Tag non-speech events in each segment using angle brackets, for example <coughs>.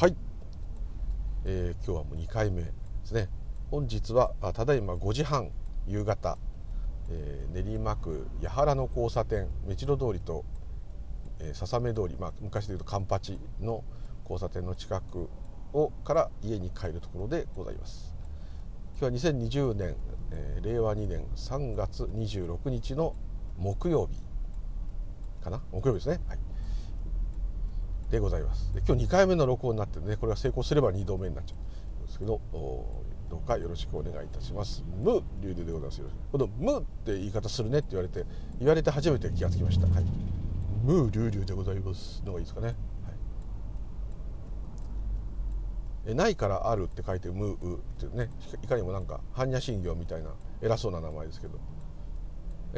はい、えー、今日はもう2回目ですね。本日はただいま5時半夕方、えー、練馬区八原の交差点目白通りと、えー、笹目通り、まあ、昔でいうとカンパチの交差点の近くをから家に帰るところでございます。今日は2020年、えー、令和2年3月26日の木曜日かな？木曜日ですね。はい。でございます。で今日2回目の録音になってねこれが成功すれば2度目になっちゃうんですけどどうかよろしくお願いいたします。無流ででございます。この無って言い方するねって言われて言われて初めて気がつきました。はい。無流流でございますのがいいですかね、はい、えないからあるって書いて無うっていうねいかにもなんか般若心経みたいな偉そうな名前ですけど。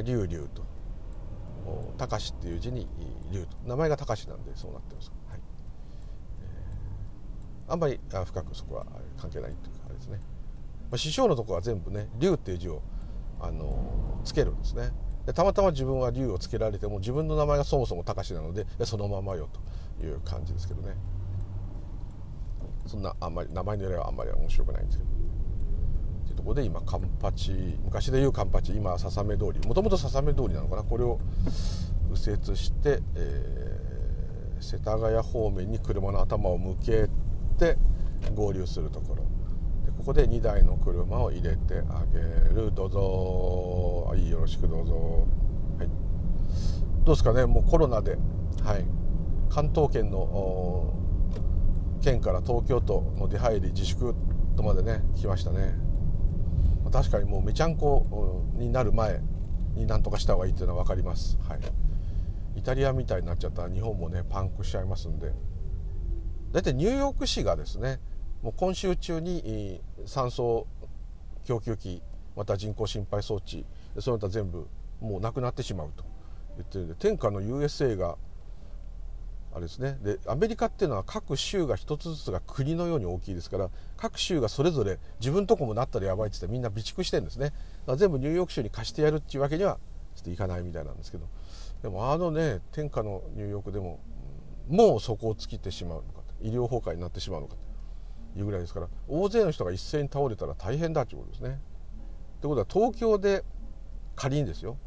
龍龍と。高しっていう字に龍と。名前が高しなんでそうなってます、あんまり深くそこは関係ないというかあれですね、まあ、師匠のとこは全部ね龍っていう字をあのつけるんですね。でたまたま自分は龍をつけられても自分の名前がそもそも高しなのでそのままよという感じですけどね。そんなあんまり名前の由来はあんまり面白くないんですけど。っていうところで今カンパチ昔でいうカンパチ今笹目通りもともと笹目通りなのかな？これを右折して、えー、世田谷方面に車の頭を向けて合流するところ。でここで2台の車を入れてあげる。どうぞ。はいよろしくどうぞ。はい。どうですかね。もうコロナではい。関東圏の県から東京都の出入り自粛とまでね来ましたね。確かにもうめちゃんこになる前になんとかした方がいいっていうのは分かります、はい、イタリアみたいになっちゃったら日本もねパンクしちゃいますんで。大体ニューヨーク市がですねもう今週中に酸素供給機また人工心肺装置その他全部もうなくなってしまうと言ってるんで天下の USA があれですね。でアメリカっていうのは各州が一つずつが国のように大きいですから各州がそれぞれ自分とこもなったらやばいって言ってみんな備蓄してるんですね。全部ニューヨーク州に貸してやるっていうわけにはちょっといかないみたいなんですけど。でもあのね天下のニューヨークでももうそこを尽きてしまうのか。医療崩壊になってしまうのかというぐらいですから大勢の人が一斉に倒れたら大変だということですね。ということは東京で仮にですよ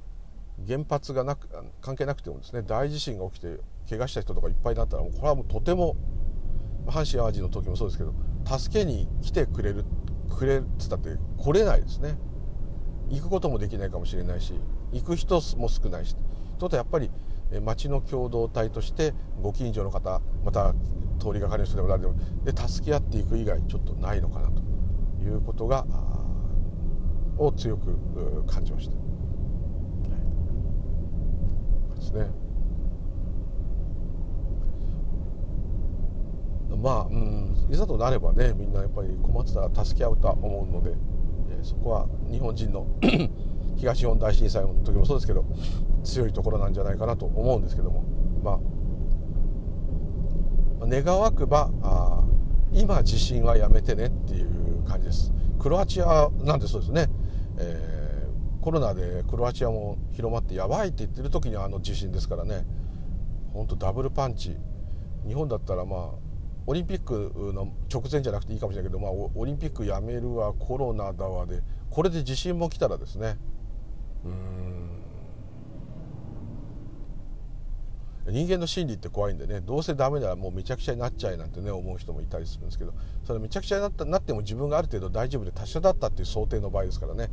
原発がなく関係なくてもですね大地震が起きて怪我した人とかいっぱいだったらもうこれはもうとても阪神・淡路の時もそうですけど助けに来てくれるくれっつったって来れないですね行くこともできないかもしれないし行く人も少ないしということはやっぱり町の共同体としてご近所の方また通りがかりの人でも誰でもで助け合っていく以外ちょっとないのかなということがを強く感じました。ですね。まあ、うん、いざとなればねみんなやっぱり困ってたら助け合うとは思うので、えー、そこは日本人の <coughs> 東日本大震災の時もそうですけど強いところなんじゃないかなと思うんですけども。まあ願わくばあ今地震はやめてねっていう感じです。クロアチアなんてそうですね、えーコロナでクロアチアも広まってやばいって言ってる時にあの地震ですからね。本当ダブルパンチ。日本だったらまあオリンピックの直前じゃなくていいかもしれないけど、まあ、オリンピックやめるわコロナだわでこれで地震も来たらですね。うん。人間の心理って怖いんでねどうせダメならもうめちゃくちゃになっちゃえなんてね思う人もいたりするんですけどそれめちゃくちゃになったなっても自分がある程度大丈夫で達者だったっていう想定の場合ですからね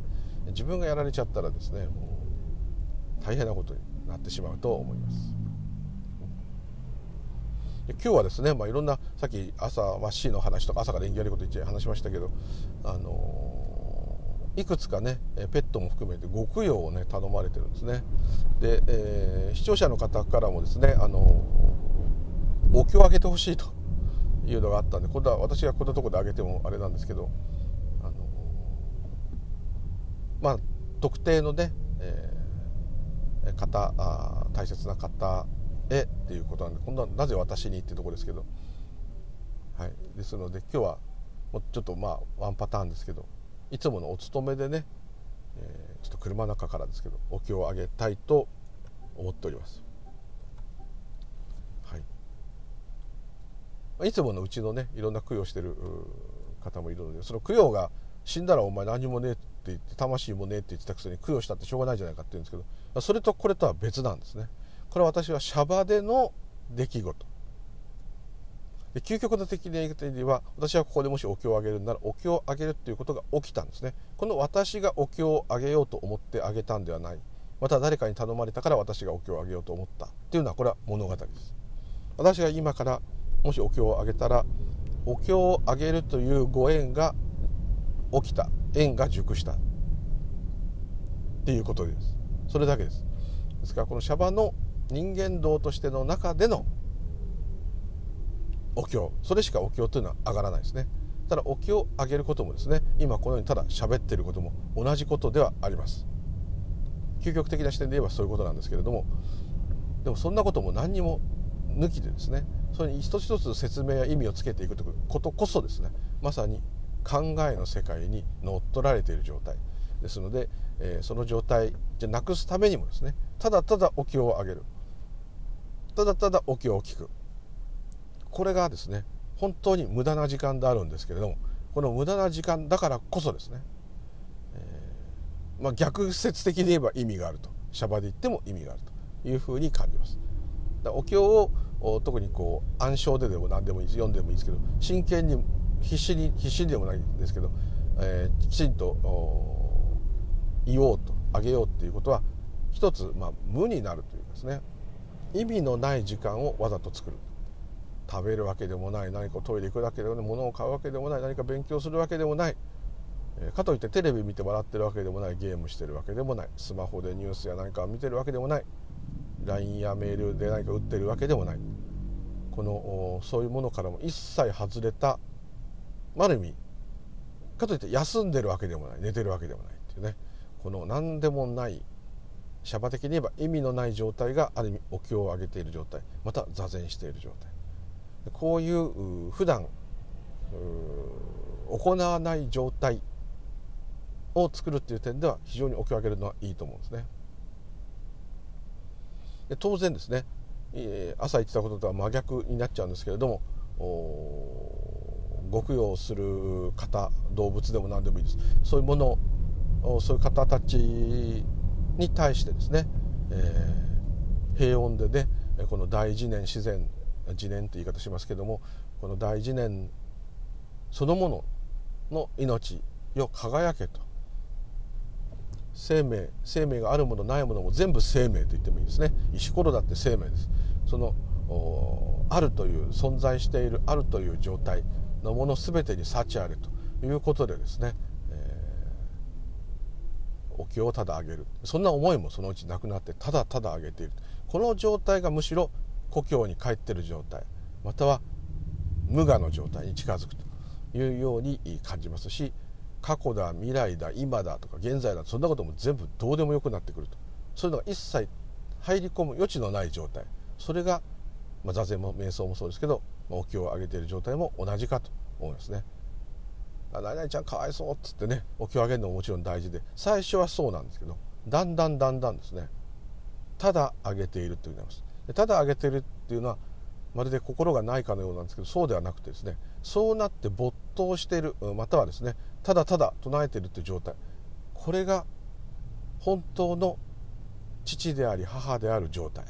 自分がやられちゃったらですねもう大変なことになってしまうと思います。今日はですね、まあ、いろんなさっき朝は C の話とか朝から縁起悪いこと言っちゃ話しましたけど、あのー、いくつかねペットも含めてご供養をね頼まれてるんですね。で、えー、視聴者の方からもですね、あの、お経をあげてほしいというのがあったんで今度は私がこんなとこであげてもあれなんですけどあのまあ、特定のね、えー、方あ大切な方へっていうことなんで今度はなぜ私にっていうところですけど、はい、ですので今日はもうちょっとまあワンパターンですけどいつものお勤めでね、えー、ちょっと車の中からですけどお経をあげたいと思っております。はい。いつものうちのねいろんな供養してる方もいるのでその供養が死んだらお前何もねえって言って魂もねえって言ってたくせに供養したってしょうがないじゃないかって言うんですけどそれとこれとは別なんですね。これは私はシャバでの出来事。で究極の的な言い方では私はここでもしお経をあげるならお経をあげるっていうことが起きたんですね。この私がお経をあげようと思ってあげたんではない。また誰かに頼まれたから私がお経をあげようと思ったっていうのはこれは物語です。私が今からもしお経をあげたらお経をあげるというご縁が起きた。縁が熟したっていうことです。それだけです。ですからこのシャバの人間道としての中でのお経。それしかお経というのは上がらないですね。ただお経をあげることもですね今このようにただ喋ってることも同じことではあります。究極的な視点で言えばそういうことなんですけれどもでもそんなことも何にも抜きでですねそれに一つ一つ説明や意味をつけていくということこそですねまさに考えの世界に乗っ取られている状態。ですので、えー、その状態じゃなくすためにもですねただただお経をあげる。ただただお経を聞く。これがですね本当に無駄な時間であるんですけれどもこの無駄な時間だからこそですね、えー、まあ、逆説的に言えば意味があると。シャバで言っても意味があるというふうに感じます。お経を特にこう暗唱ででも何でもいいです。読んでもいいですけど真剣に必死に必死でもないんですけど、えー、きちんと言おうとあげようっていうことは一つ、まあ、無になるというかですね。意味のない時間をわざと作る。食べるわけでもない。何かトイレ行くわけでもない。物を買うわけでもない。何か勉強するわけでもない、えかといってテレビ見て笑ってるわけでもない。ゲームしてるわけでもない。スマホでニュースや何かを見てるわけでもない。LINE やメールで何か打ってるわけでもない。このそういうものからも一切外れたある意味かといって休んでるわけでもない。寝てるわけでもないっていうね。この何でもないシャバ的に言えば意味のない状態がある意味お経を上げている状態。また座禅している状態。こういう普段行わない状態を作るっていう点では非常にお経を上げるのはいいと思うんですね。で当然ですね朝言ってたこととは真逆になっちゃうんですけれどもご供養する方動物でも何でもいいですそういうものそういう方たちに対してですね、えー、平穏でねこの大自然自然自然という言い方しますけどもこの大自然そのものの命よ輝けと。生命生命があるものないものも全部生命と言ってもいいですね。石ころだって生命です。そのあるという存在しているあるという状態のもの全てに幸あれということでですね、えー、お経をただあげる。そんな思いもそのうちなくなってただただあげている。この状態がむしろ故郷に帰ってる状態または無我の状態に近づくというように感じますし過去だ未来だ今だとか現在だそんなことも全部どうでもよくなってくると。そういうのが一切入り込む余地のない状態。それが、まあ、座禅も瞑想もそうですけど、まあ、お経を上げている状態も同じかと思いますね。何々ちゃんかわいそうっつってねお経を上げるのももちろん大事で最初はそうなんですけどだんだんだんだんですねただ上げているということになります。ただ上げてるっていうのはまるで心がないかのようなんですけどそうではなくてですねそうなって没頭しているまたはですねただただ唱えているという状態これが本当の父であり母である状態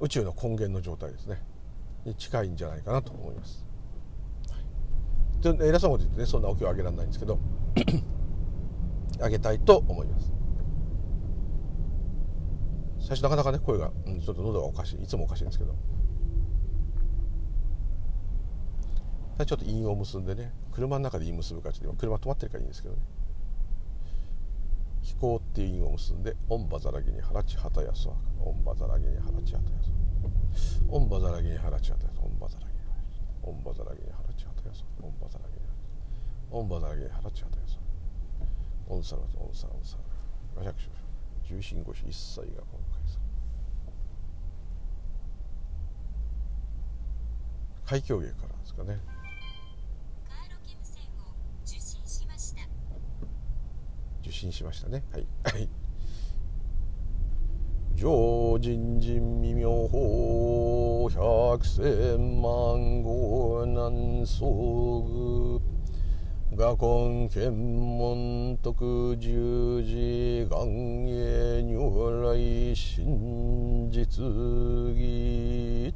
宇宙の根源の状態ですねに近いんじゃないかなと思います。で偉そうなこと言ってねそんなお経をあげられないんですけど <coughs> あげたいと思います。最初なかなかね声が、うん、ちょっと喉がおかしい。いつもおかしいんですけど。ちょっと韻を結んでね車の中で韻結ぶかちょっと今車止まってるからいいんですけどね。飛行っていう韻を結んで「オンバザラギに腹ちはたやそオンバザラギに腹ちはたやそオンバザラギに腹ちはたやそオンバザラギにオンバザラギに腹ちはたやそオンバザラギにオンバザラギに腹ちはたやそオンサラオンサラオンサラ500種重心腰一切が今回さ海峡芸からですかね。受信しました。ね。はい。はい。常人人未妙法百百千万号南総具画根検問徳十字願永如来真実義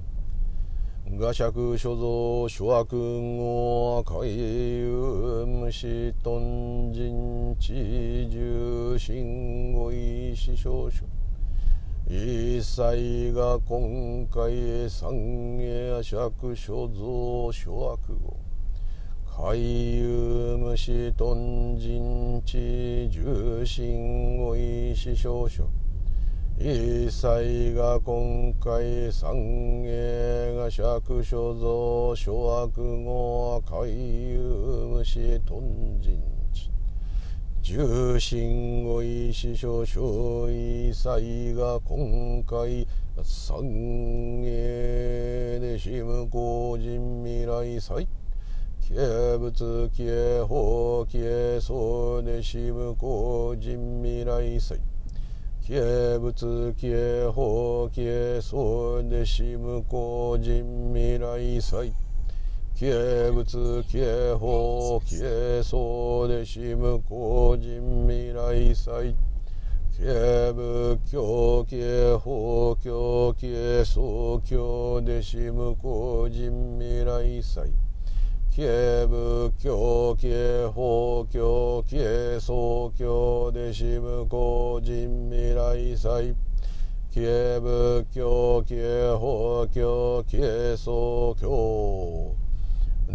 画釈所蔵諸悪語海遊無視頓人知重心語意師匠書一切が今回三下釈所蔵諸悪語海遊無視頓人知重心語意師匠書。一切が今回三下が釈所蔵諸悪語海遊無視頓人知重心語意師匠書。一切が今回三下でし無公人未来祭軽仏軽法軽僧でし無公人未来祭軽仏軽法軽僧でし無公人未来祭軽仏軽法軽僧でし無公人未来祭軽仏教軽法教軽僧教でし無公人未来祭軽仏教軽法教軽僧教でし無公人未来祭軽仏教軽法教軽僧教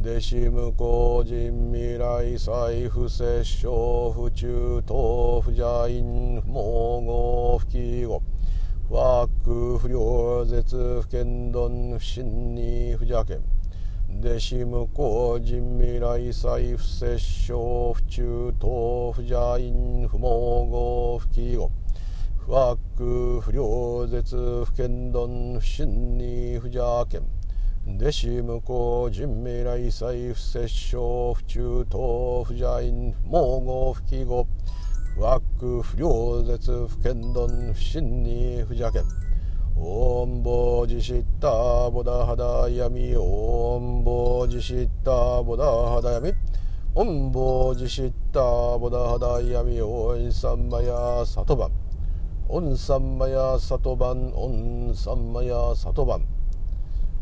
弟子無公人未来祭不摂生不中等不邪因不毛語不記語不悪不良絶不剣丼不信に不邪剣弟子無公人未来祭不摂生不中等不邪因不毛語不記語不悪不良絶不剣丼不信に不邪剣弟子無公人未来祭不摂生不中等不邪因不毛語不記語不悪口不両舌不慳貪不瞋恚不邪見オンボジシッタボダハダヤミオンボジシッタボダハダヤミオンボジシッタボダハダヤミオンサンマヤサトバンオンサンマヤサトバンオンサンマヤサトバン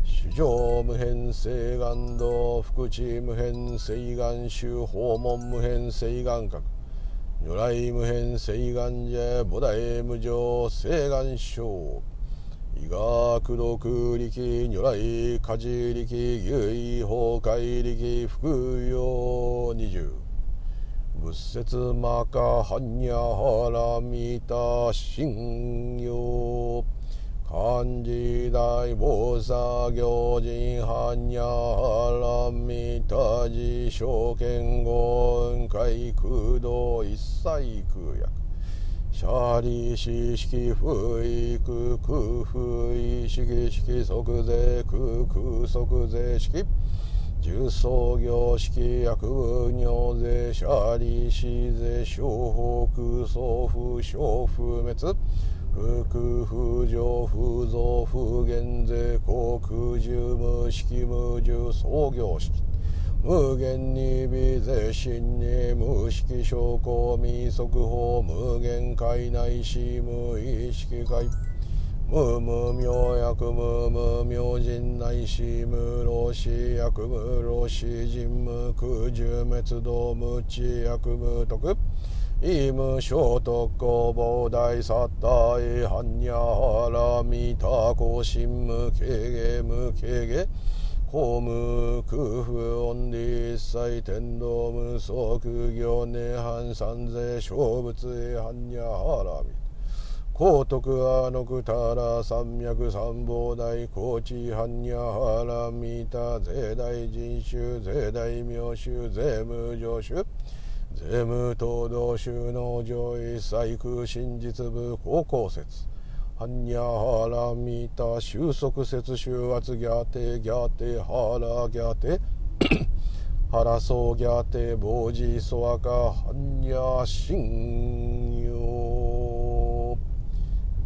衆生無辺誓願度福智無辺誓願集法門無辺誓願学。如来無変誓願者菩提無常誓願書。医学毒力如来家事力唯法界力福用二十仏説マカハニャハラミタ信用漢字大菩薩行人般若波羅蜜多寺証券言海空洞一切空薬シャリシ式不育空不意式式即税空空即税式。重創業式薬部尿税シャリシ税小法空送不小不滅。福不上不増不減税。航空重無式無重創業式。無限に微税心に無式証拠未速報無限界内し無意識界。無無明薬無無明人内し無老死薬無老死人無空重滅道無知薬無徳。イム聖徳公膨大サッタイハンニャハラミタコシンムケゲムケゲ公務空腹音理一切天道無足業涅槃三世小仏へ般若ハラミ高徳アノクタラ三脈三宝大高知般若ハラミタ税大人種税大名種税無常種税務東道収納上位細空真実部高校説。般若ハラミタ収束説収圧ギャテギャテハラギャテ <coughs> ハラソギャテボジソワカ般若心用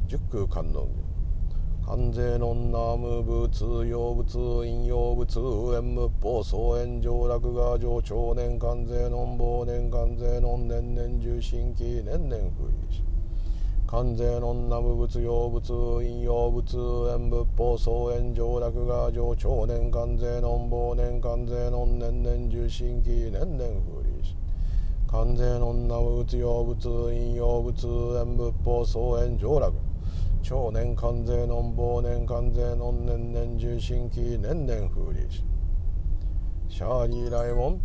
十空観音関税の南無仏用仏引用仏縁無法総縁上落が上長年関税の忘年関税の年々重心期年々不意。関税の南無仏用仏引用仏縁仏法総縁上落。が上長年関税の忘年関税の年々重心期年々不意関税の南無仏用仏引用仏縁仏法総縁上落。長年関税の忘年関税の年々重心期年々風利し。シャーリー来門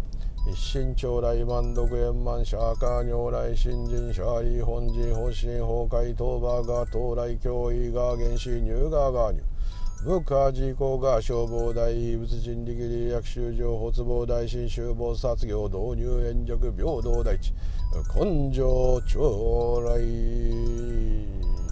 一心長来万独円満シャーカー如来新人シャーリー本人本心崩壊当場が到来脅威が原始入がが入部下事故が消防大仏人力利薬修上発防大新修防殺業導入援助平等大地根性将来。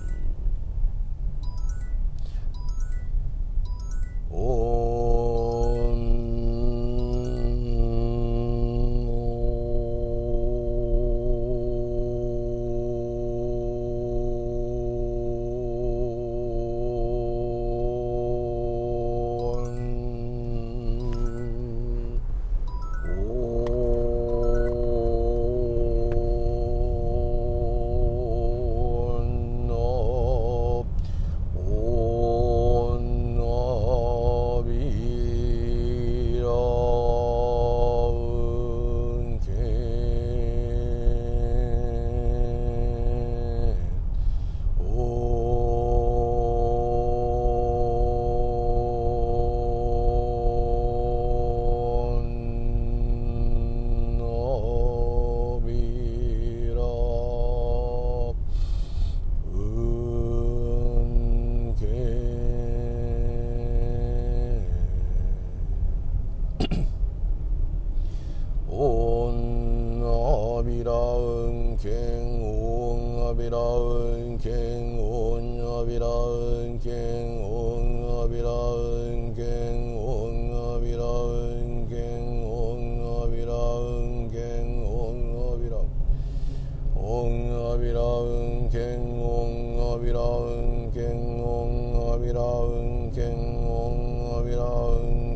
阿弥陀恩健恩阿弥陀恩健恩阿弥陀恩健恩阿弥陀恩健恩阿弥陀恩健恩阿弥陀恩阿弥陀恩健恩阿弥陀恩健恩阿弥陀恩健恩阿弥陀恩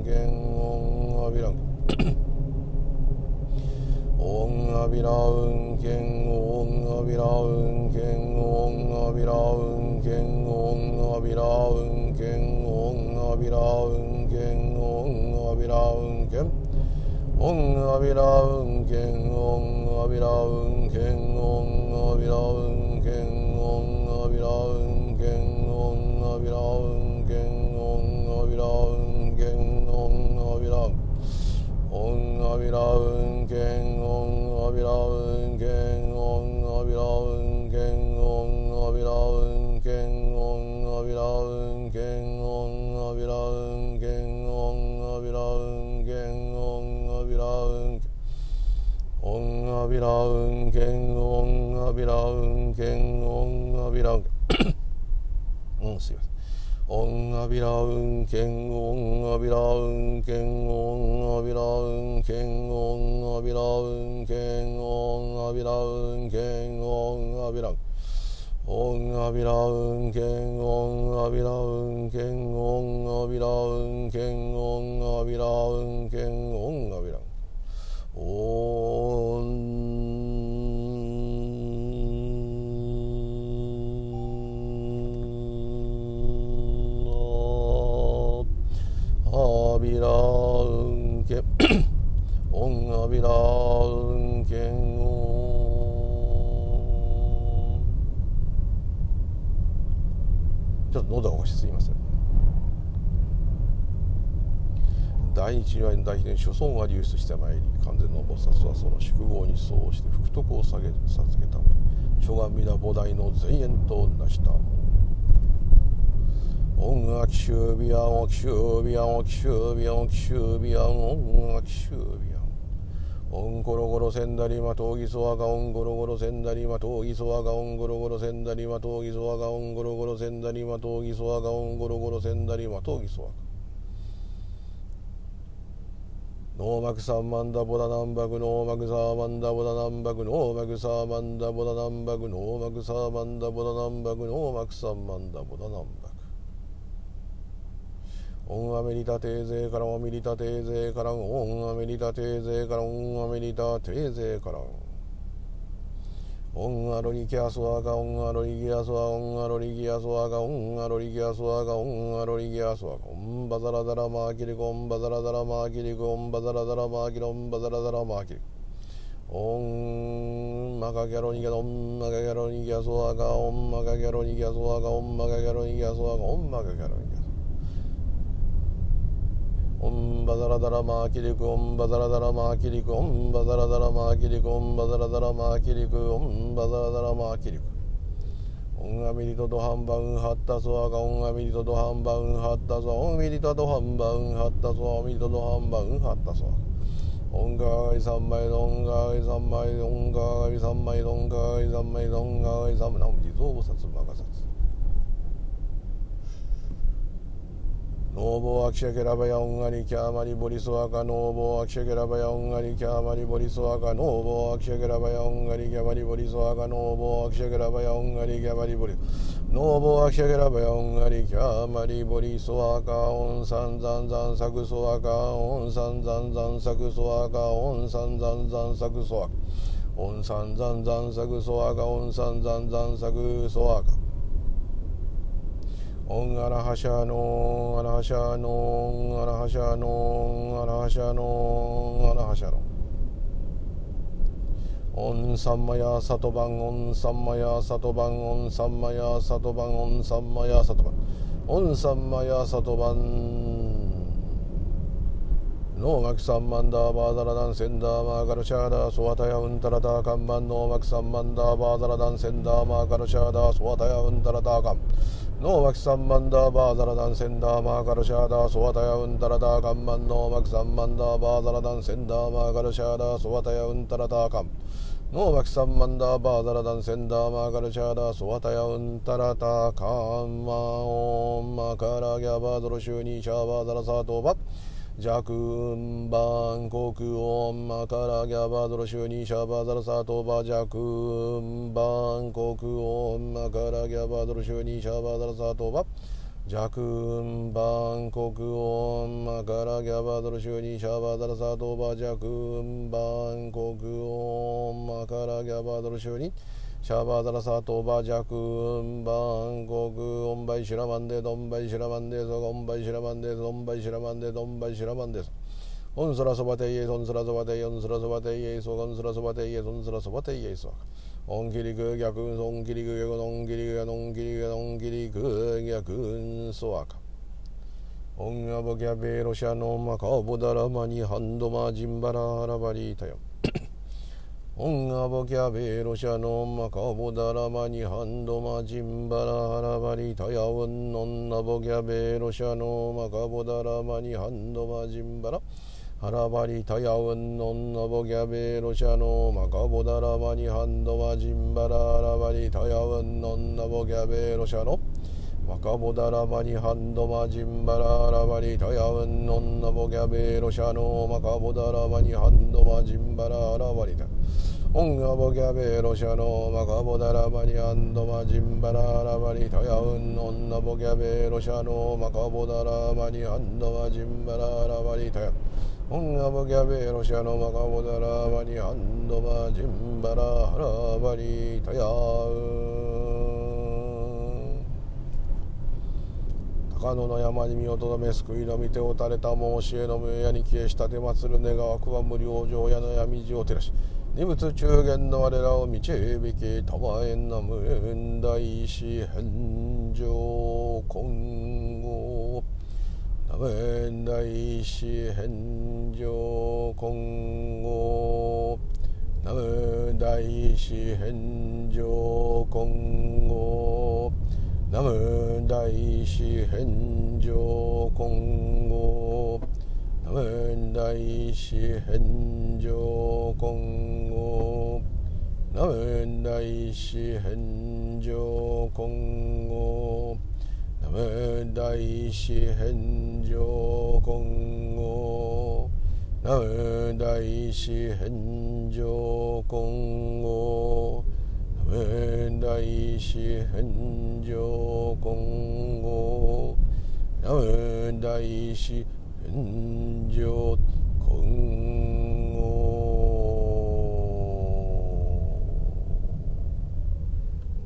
アビラウンケンオンアビラウンケンオンアビラウンケンオンアビラウンケンオンアビラウンケンオンアビラウンケンオンアビラウンケンオンアビラウンケンオンアビラウンケンオンアビラウンケンオンアビラウンケンオンアビラウンケンオンアビラウンケンオンアビラウンケンオンアビラウンケンオンアビラウンケンオンアビラウンケンオンアビラウンケンオンアビラウンケンオンアビラウンケンオンアビラウンケンオンアビラウンケンうんすいません。オンアビラウンケンオンアビラウンケンオンアビラウンケンオンアビラウンケンオンアビラウンケンオンアビラウンオンアビラウンケンオンアビラウンケンオンアビラウンケンオンアビラウンケンオンアビラウンンらんけんを喉がおかしすぎません大秘伝諸尊が流出してまいり完全の菩薩はその宿業に相応して福徳を下げ授けた諸願皆菩提の前縁となした音楽修備案音楽修備案音楽修備案音楽修備案音楽修備案オンゴロゴロセンダリマトーギソワガオンゴロゴロセンダリマトーギソワガオンゴロゴロセンダリマトーギソワガオンゴロゴロセンダリマトーギソワガオンゴロゴロセンダリマトーギソワガノーマクサーマンダボダナンバグノーマクサーマンダボダナンバグノーマクサーマンダボダナンバグノーマクサーマンダボダナンバグノーマクサーマンダボダナンバグオンアメリタテーゼからオミリタテーゼからオン。アメリタテーゼからオン。アメリタテーゼからオン。アロリキャスワガオン。アロリギアスワオンアロリギアスワガオン。アロリギアスワガオン。アロリギアスワガオン。バザラザラマーキリコンバザラザラマーキリコンバザラザラマーキリオンバザラザラマーキリオン。マカギャロニギャオン。マカギャロニギャスワガオン。マカギャロニギャスワガオン。マカギャロニギャスワガオン。マカギャロニギャスオンバザラダラマーキリクオンバザラダラマーキリクオンバザラダラマーキリクオンバザラダラマーキリクオンバザラダラマーキリクオンアミリトドハンバウンハッタソアガオンアミリトドハンバウンハッタソアオンミリトドハンバウンハッタソアオミリトドハンバウンハッタソアオンガーイ三枚ドンガーイ三枚ドンガーイ三枚ドンガーイ三枚ドンガーイ三枚ナオミ地蔵菩薩マガサツノーボーアキシェケラバヤオンガリキャーマリボリスワカノーボーアキシェケラバヤオンガリキャーマリボリスワカノーボーアキシェケラバヤオンガリキャマリボリスワカノーボーアキシェケラバヤオンガリキャマリボリノーボーアキシェケラバヤオンガリキャーマリボリスワカオンサンザンザンサクソワカオンサンザンザンサクソワカオンサンザンザンサクソワカオンサンザンザンサクソワカオンサンザンザンサクソワカオンアラハシャノンアラハシャノンアラハシャノンアラハシャノンアラハシャノンオンサンマヤサトバンオンサンマヤサトバンオンサンマヤサトバンオンサンマヤサトバンオンサンマヤサトバンノーマクサンマンダーバーダラダンセンダーマーカルシャーダーソワタヤウンタラターカンマンノーマクサンマンダーバーダラダンセンダーマーカルシャーダーソワタヤウンタラターカンノーマキサンマンダーバーザラダンセンダーマーカルシャーダーソワタヤウンタラターカンマンノーマキサンマンダーバーザラダンセンダーマーカルシャーダーソワタヤウンタラターカン。ノーマキサンマンダーバーザラダンセンダーマーカルシャーダーソワタヤウンタラターカン。マオンマカラギャバードロシュニーシャーバーザラサートバ。ッャクンバンコクオンマカラギャバドロシュニシャバザラサトバジャクンバンコクオンマカラギャバドロシュニシャバザラサトバジャクンバンコクオンマカラギャバドロシュニシャバザラサトバジャクンバンコクオンマカラギャバドロシュニシャバダラサートバジャクンバンコクオンバイシラマンデドンバイシラマンデソゴンバイシラマンデドンバイシラマンデドンバイシラマンデソオンスラソバテイエソンスラソバテイオンスラソバテイエソゴンスラソバテイエソンスラソバテイエソオンキリク逆オンキリク逆ノンキリクノンキリクノンキリク逆ソアカオンアボキャベロシャノマカオボダラマニハンドマジンバラハラバリータヨオンアボキャベロシャノマカボダラマニハンドマジンバラハラバリタヤウンノンナボキャベロシャノマカボダラマニハンドマジンバラ。ハラバリタヤウンノンナボキャベロシャノマカボダラマニハンドマジンバラ。ハラバリタヤウンノンナボキャベロシャノマカボダラマニハンドマジンバララバリタ。ヤウンノンナボキャベロシャノマカボダラマニハンドマジンバララバリタ。オンガボキャベロシャノマカボダラマニアンドマジンバララバリタヤウンノンナボキャベロシャノマカボダラマニアンドマジンバララバリタヤオンガボキャベロシャノマカボダラマニアンドマジンバララバリタ。ヤウン高野の山に身をとどめ救いの御手を垂れた。申しえの無やに消えした。て祭る願わくは無料上やの闇地を照らし二仏中元の我らを導きた。まえんな無大師返上今後なめん大師返上今後なめ大師返上今後ナム大師返上今後ナム大師返上今後ナム大師返上今後ナム大師返上今後ナム大師返上今後 大師返上今後南無大師天上今後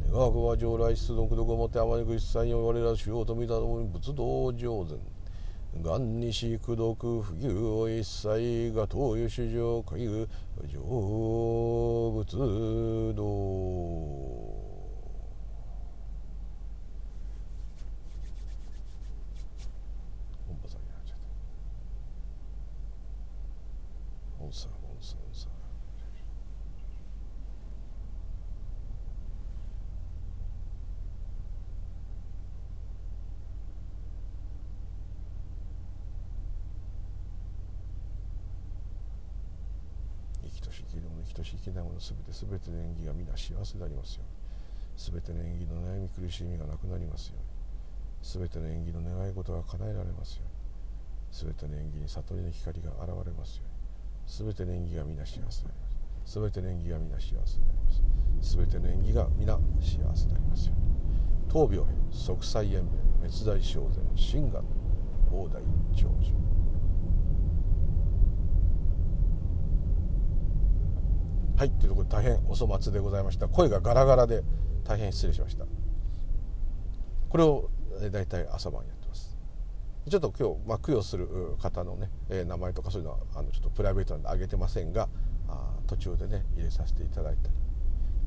願わくは将来出読読をもって天にく一切に我ら主要と見たのに仏道上善がんにしくどく不牛を一切が東湯市場かゆ上仏道等しい生きないものすべての縁起が皆幸せでありますように。すべての縁起の悩み苦しみがなくなりますように。すべての縁起の願い事が叶えられますように。すべての縁起に悟りの光が現れますように。すべての縁起が皆幸せであります。すべての縁起が皆幸せであります。すべての縁起が皆幸せでありますように。闘病兵息災延命滅罪正然心願大大長寿。はいというところで大変お粗末でございました。声がガラガラで大変失礼しました。これを大体朝晩やってます。ちょっと今日、まあ、供養する方のね、え、名前とかそういうのはあのちょっとプライベートなんで挙げてませんがあ途中でね入れさせていただいたり。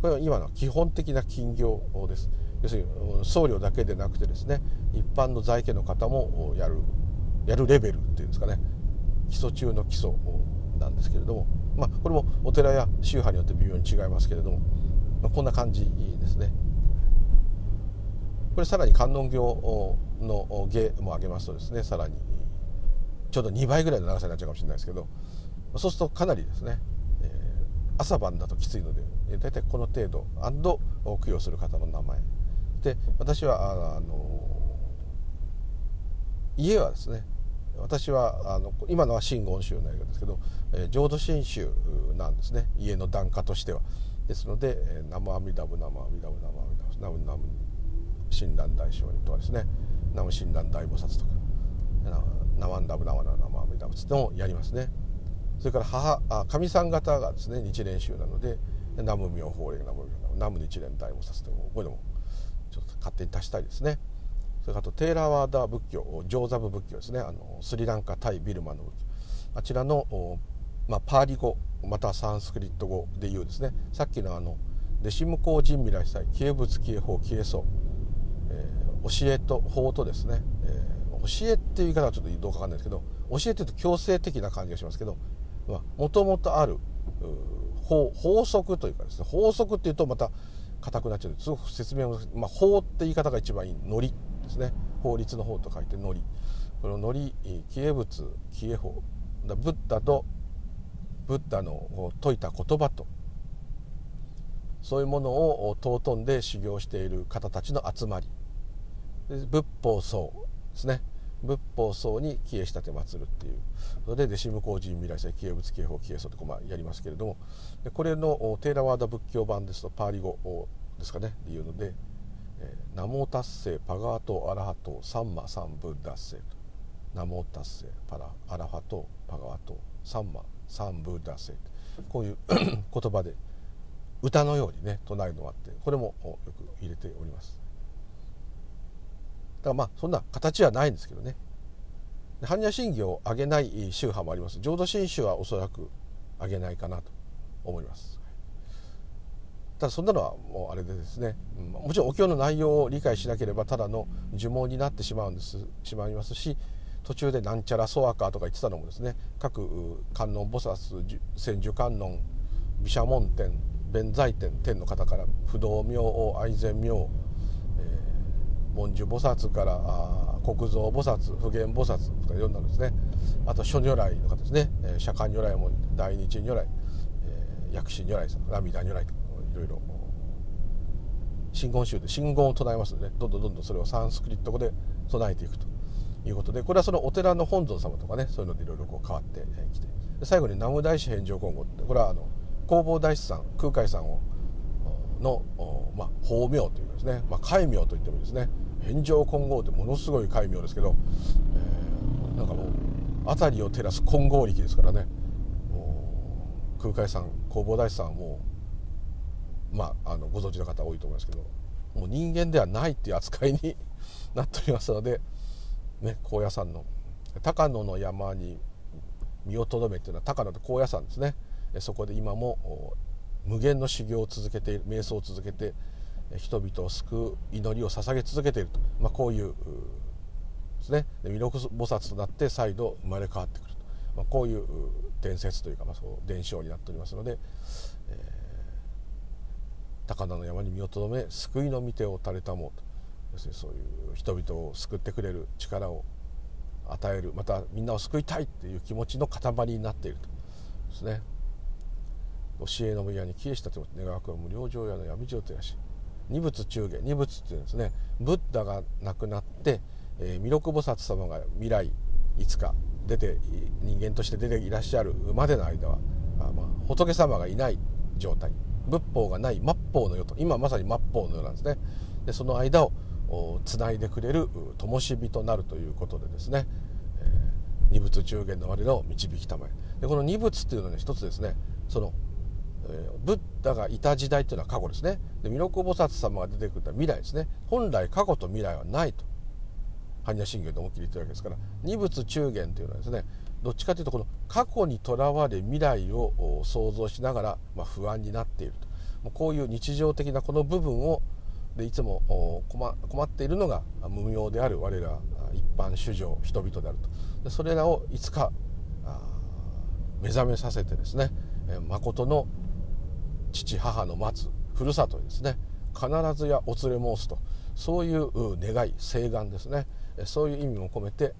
これは今の基本的な金行です。要するに僧侶だけでなくてですね一般の在家の方もやるやるレベルっていうんですかね。基礎中の基礎なんですけれども。まあ、これもお寺や宗派によって微妙に違いますけれども、まあ、こんな感じですね。これさらに観音経の芸も上げますとですねさらにちょうど2倍ぐらいの長さになっちゃうかもしれないですけどそうするとかなりですね、朝晩だときついので大体この程度供養する方の名前で私はあの家はですね私はあの今のは真言宗の映画ですけど、え、浄土真宗なんですね。家の檀家としては。ですので「南無阿弥陀仏南無阿弥陀仏南無阿弥陀仏南無南無親鸞大聖人」とかですね「南無親鸞大菩薩」とか「南無ダブ南無南無阿弥陀仏」もやりますね。それから母あ神さん方がですね日蓮宗なので「南無妙法蓮南無南無日蓮大菩薩」とこれでもちょっと勝手に足したいですね。それからとテーラワーダー仏教ジョーザブ仏教ですね。あのスリランカタイビルマの仏教あちらの、まあ、パーリ語またサンスクリット語でいうですね。さっきのあのデシムコー人未来祭消え仏消え法消えそう、えー、教えと法とですね、えー、教えっていう言い方はちょっとどうかわかんないですけど教えっていうと強制的な感じがしますけどもともとある法法則というかですね法則っていうとまた硬くなっちゃうすごく説明も、まあ、法って言い方が一番いい。ノリ。ですね。法律の法と書いてのり。こののり消え仏消え法。ブッダとブッダの説いた言葉と。そういうものを尊んで修行している方たちの集まり。仏法僧ですね。仏法僧に消え仕立て祀るっていう。ので弟子向人未来祭消え仏消え法消え僧とかまあやりますけれども。これのテーラワーダ仏教版ですとパーリ語ですかね。っていうので。ナモ達成パガートアラハトサンマサンブッダッセと。ナモ達成パラアラファトパガートサンマサンブッダッセこういう <clears throat> 言葉で歌のようにね唱えるのがあってこれもよく入れております。だからまあそんな形はないんですけどね。般若心経を上げない宗派もあります。浄土真宗はおそらく上げないかなと思います。ただそんなのはもうあれでですね、うんもちろんお経の内容を理解しなければただの呪文になってしまうんです。しまいますし途中でなんちゃらソアカとか言ってたのもですね。各観音菩薩千手観音毘沙門天弁財天天の方から不動明王愛禅明、えー、文殊菩薩からあ国蔵菩薩普賢菩薩とか読んだんですね。あと諸如来の方ですね、えー、釈迦如来も大日如来、えー、薬師如来さん阿弥陀如来とか。ろいろ真言宗で真言を唱えますのでどんどんどんどんそれをサンスクリット語で唱えていくと。いうことでこれはそのお寺の本尊様とかねそういうのでいろいろこう変わってきて。最後に南無大師返上今後ってこれはあの弘法大師さん空海さんをの、まあ、法名というかですね、まあ、戒名といってもいいですね。返上金剛ってものすごい戒名ですけど、えー、なんかもう辺りを照らす金剛力ですからね。空海さん弘法大師さんはもうまああのご存知の方多いと思いますけどもう人間ではないっていう扱いに <laughs> なっておりますので、ね、高野山の高野の山に身をとどめっていうのは高野と高野山ですね。そこで今も無限の修行を続けている瞑想を続けて人々を救う祈りを捧げ続けていると、まあ、こういうですね。弥勒菩薩となって再度生まれ変わってくると、まあ、こういう伝説というか、まあ、そう伝承になっておりますので、高田の山に身をとどめ救いの御手を垂れたもうと要するにそういう人々を救ってくれる力を与えるまたみんなを救いたいっていう気持ちの塊になっていると。ですね。教えの宮に帰依したと願わくは無料上屋の闇上とやし二仏中下二仏っていうんですね。ブッダが亡くなって、えー、弥勒菩薩様が未来いつか出て人間として出ていらっしゃるまでの間は、まあ仏様がいない状態。仏法がない末法の世と今まさに末法の世なんですね。でその間をつないでくれる灯火となるということでですね、えー、二仏中元の我らを導きたまえ。でこの二仏っていうのは、ね、一つですねその、え、ブッダがいた時代っていうのは過去ですね。で弥勒菩薩様が出てくるのは未来ですね。本来過去と未来はないと。般若心経で思いっきり言ってるわけですから二仏中元というのはですねどっちかというとこの過去にとらわれ未来を想像しながら、ま、不安になっていると。こういう日常的なこの部分をでいつも困っているのが無名である我ら一般主情人々であると。でそれらをいつか目覚めさせてですね誠の父母の待つふるさとにですね必ずやお連れ申すと。そういう願い請願ですね。そういう意味も込めて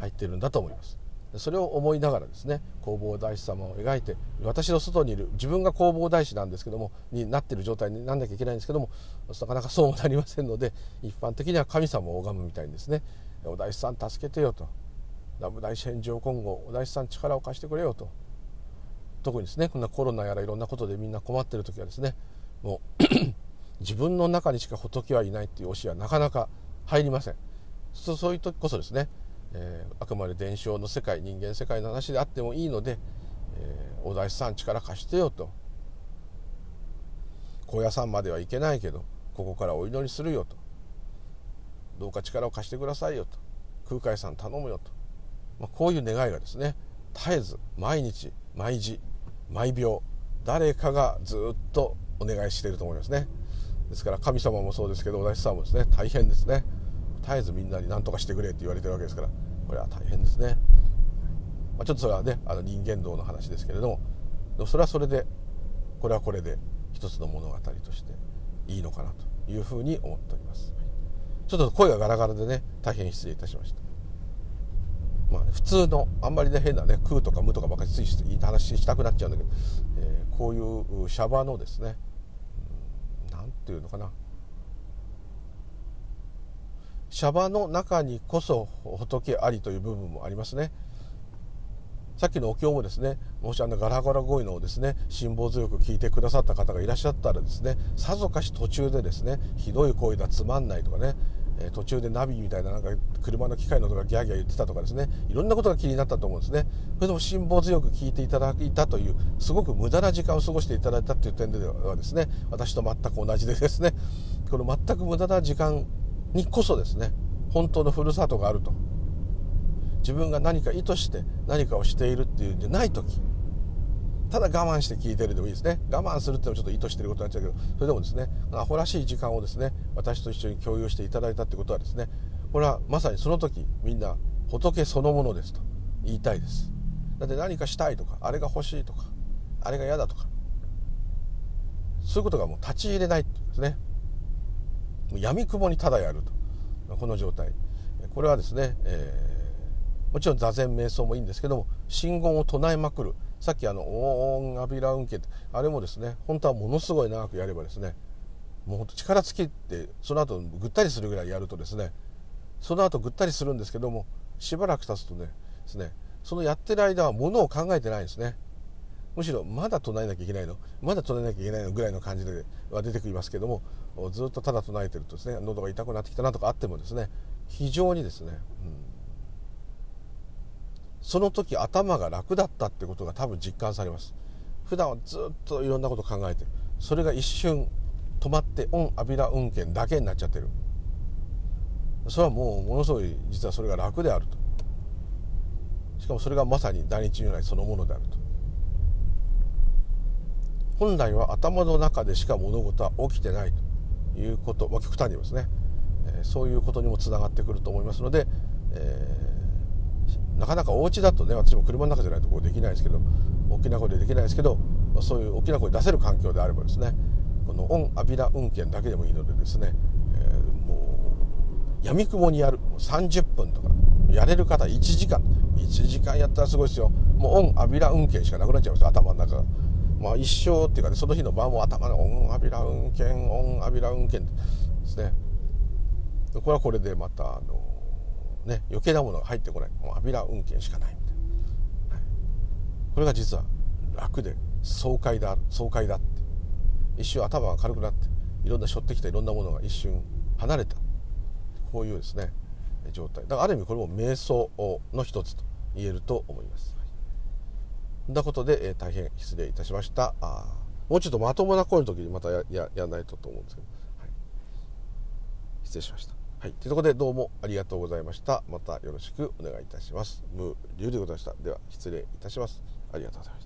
入っているんだと思います。それを思いながらですね弘法大師様を描いて私の外にいる自分が弘法大師なんですけどもになってる状態になんなきゃいけないんですけどもなかなかそうもなりませんので一般的には神様を拝むみたいにですね「お大師さん助けてよ」と「南無大師返上今後お大師さん力を貸してくれよ」と。特にですねこんなコロナやらいろんなことでみんな困ってる時はですねもう <clears throat> 自分の中にしか仏はいないっていう教えはなかなか入りません。そういう時こそですねえー、あくまで伝承の世界人間世界の話であってもいいので、えー、お大師さん力貸してよと。高野山までは行けないけどここからお祈りするよと。どうか力を貸してくださいよと。空海さん頼むよと、まあ、こういう願いがですね絶えず毎日毎時毎秒誰かがずっとお願いしていると思いますね。ですから神様もそうですけどお大師さんもですね大変ですね。絶えずみんなに何とかしてくれって言われてるわけですから。これは大変ですね、まあ、ちょっとそれはねあの人間道の話ですけれどもでもそれはそれでこれはこれで一つの物語としていいのかなというふうに思っております。ちょっと声がガラガラでね大変失礼いたしました。まあ、普通のあんまりね変なね空とか無とかばっかりついていい話したくなっちゃうんだけど、えー、こういうシャバのですね何ていうのかな。シャバの中にこそ仏ありという部分もありますね。さっきのお経もですねもしあのガラガラ声のをですね辛抱強く聞いてくださった方がいらっしゃったらですねさぞかし途中でですねひどい声だつまんないとかねえ途中でナビみたいななんか車の機械の音がギャーギャー言ってたとかですねいろんなことが気になったと思うんですね。それでも辛抱強く聞いていただいたというすごく無駄な時間を過ごしていただいたという点ではですね私と全く同じでですねこの全く無駄な時間にこそですね本当のふるさとがあると。自分が何か意図して何かをしているっていうんじゃない時ただ我慢して聞いてるでもいいですね。我慢するっていうのはちょっと意図してることになっちゃうけどそれでもですねアホらしい時間をですね私と一緒に共有していただいたってことはですねこれはまさにその時みんな仏そのものですと言いたいです。だって何かしたいとかあれが欲しいとかあれが嫌だとかそういうことがもう立ち入れないっていうんですね。闇雲にただやると。この状態。これはですね、えー、もちろん座禅瞑想もいいんですけども真言を唱えまくる。さっきあの「オーンアビラ運慶」ってあれもですね本当はものすごい長くやればですねもう本当力尽きてその後ぐったりするぐらいやるとですねその後ぐったりするんですけどもしばらく経つとねですねそのやってる間はものを考えてないんですね。むしろまだ唱えなきゃいけないの？まだ唱えなきゃいけないのぐらいの感じでは出てきますけどもずっとただ唱えてるとですね喉が痛くなってきたなとかあってもですね非常にですね、うん、その時頭が楽だったってことが多分実感されます。普段はずっといろんなこと考えてそれが一瞬止まってオンアビラ運転だけになっちゃってる。それはもうものすごい実はそれが楽であると。しかもそれがまさに大日如来そのものであると。本来は頭の中でしか物事は起きてないということ、まあ、極端に言いますね、え、そういうことにもつながってくると思いますので、えー、なかなかお家だとね私も車の中じゃないとこうできないですけど大きな声でできないですけど、まあ、そういう大きな声出せる環境であればですねこのオンアビラ運転だけでもいいのでですね、えー、もうやみくもにやる30分とかやれる方1時間1時間やったらすごいですよもうオンアビラ運転しかなくなっちゃいます頭の中が。まあ、一生っていうかねその日の晩も頭のオンアビラ運転オンアビラ運転ですね。これはこれでまたあのね余計なものが入ってこない。もうアビラ運転しかないみたいな、はい、これが実は楽で爽快だ爽快だって。一瞬頭が軽くなっていろんな背負ってきたいろんなものが一瞬離れた。こういうですね状態。だからある意味これも瞑想の一つと言えると思います。なことで、えー、大変失礼いたしました。あもうちょっとまともな声の時にまたやややらないとと思うんですけど、はい、失礼しました。はい。というところでどうもありがとうございました。またよろしくお願いいたします。無流でございました。では失礼いたします。ありがとうございました。